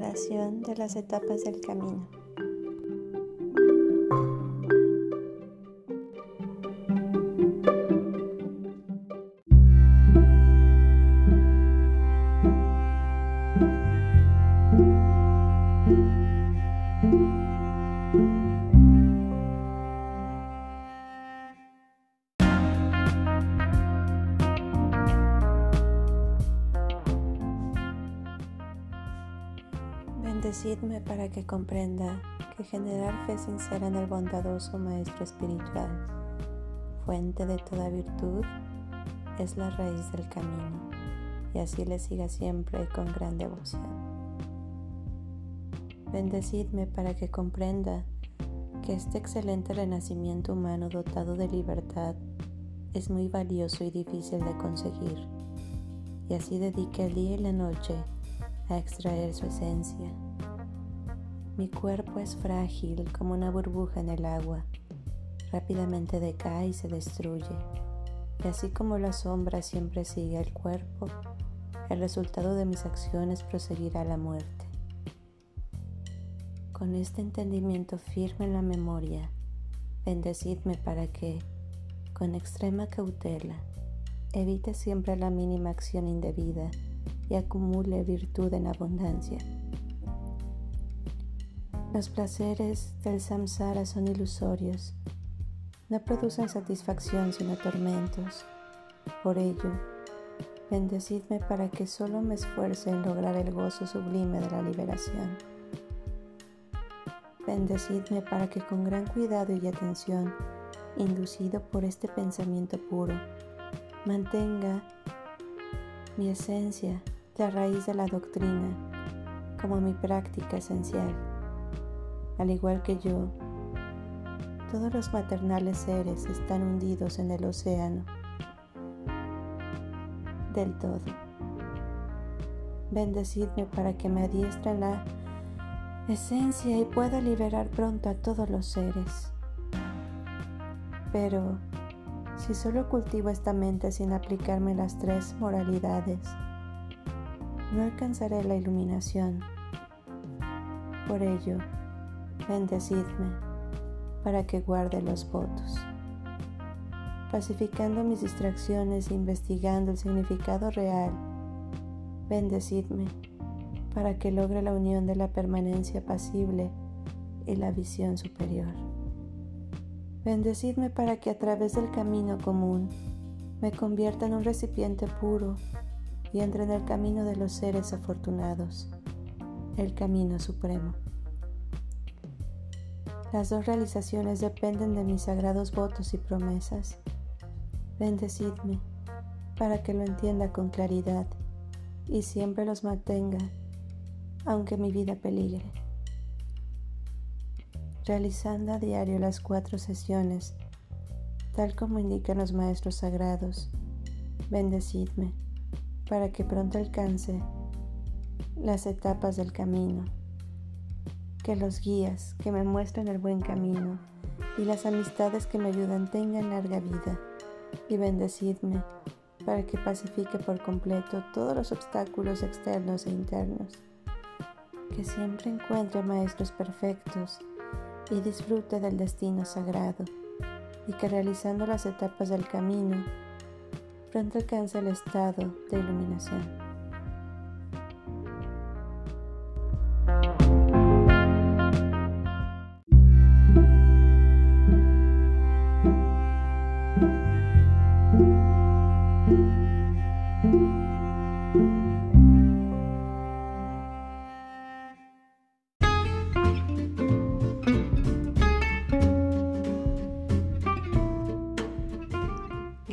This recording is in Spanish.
De las etapas del camino. Decidme para que comprenda que generar fe sincera en el bondadoso Maestro Espiritual, fuente de toda virtud, es la raíz del camino, y así le siga siempre con gran devoción. Bendecidme para que comprenda que este excelente renacimiento humano dotado de libertad es muy valioso y difícil de conseguir, y así dedique el día y la noche a extraer su esencia mi cuerpo es frágil como una burbuja en el agua. Rápidamente decae y se destruye. Y así como la sombra siempre sigue al cuerpo, el resultado de mis acciones proseguirá la muerte. Con este entendimiento firme en la memoria, bendecidme para que, con extrema cautela, evite siempre la mínima acción indebida y acumule virtud en abundancia. Los placeres del samsara son ilusorios, no producen satisfacción sino tormentos. Por ello, bendecidme para que solo me esfuerce en lograr el gozo sublime de la liberación. Bendecidme para que con gran cuidado y atención, inducido por este pensamiento puro, mantenga mi esencia, la raíz de la doctrina, como mi práctica esencial al igual que yo, todos los maternales seres están hundidos en el océano del todo. Bendecidme para que me adiestre la esencia y pueda liberar pronto a todos los seres. Pero si solo cultivo esta mente sin aplicarme las tres moralidades, no alcanzaré la iluminación. Por ello, bendecidme para que guarde los votos. Pacificando mis distracciones e investigando el significado real, bendecidme para que logre la unión de la permanencia pasible y la visión superior. Bendecidme para que a través del camino común me convierta en un recipiente puro y entre en el camino de los seres afortunados, el camino supremo. Las dos realizaciones dependen de mis sagrados votos y promesas. Bendecidme para que lo entienda con claridad y siempre los mantenga, aunque mi vida peligre. Realizando a diario las cuatro sesiones, tal como indican los maestros sagrados, bendecidme para que pronto alcance las etapas del camino que los guías que me muestran el buen camino y las amistades que me ayudan tengan larga vida y bendecidme para que pacifique por completo todos los obstáculos externos e internos, que siempre encuentre maestros perfectos y disfrute del destino sagrado y que realizando las etapas del camino pronto alcance el estado de iluminación.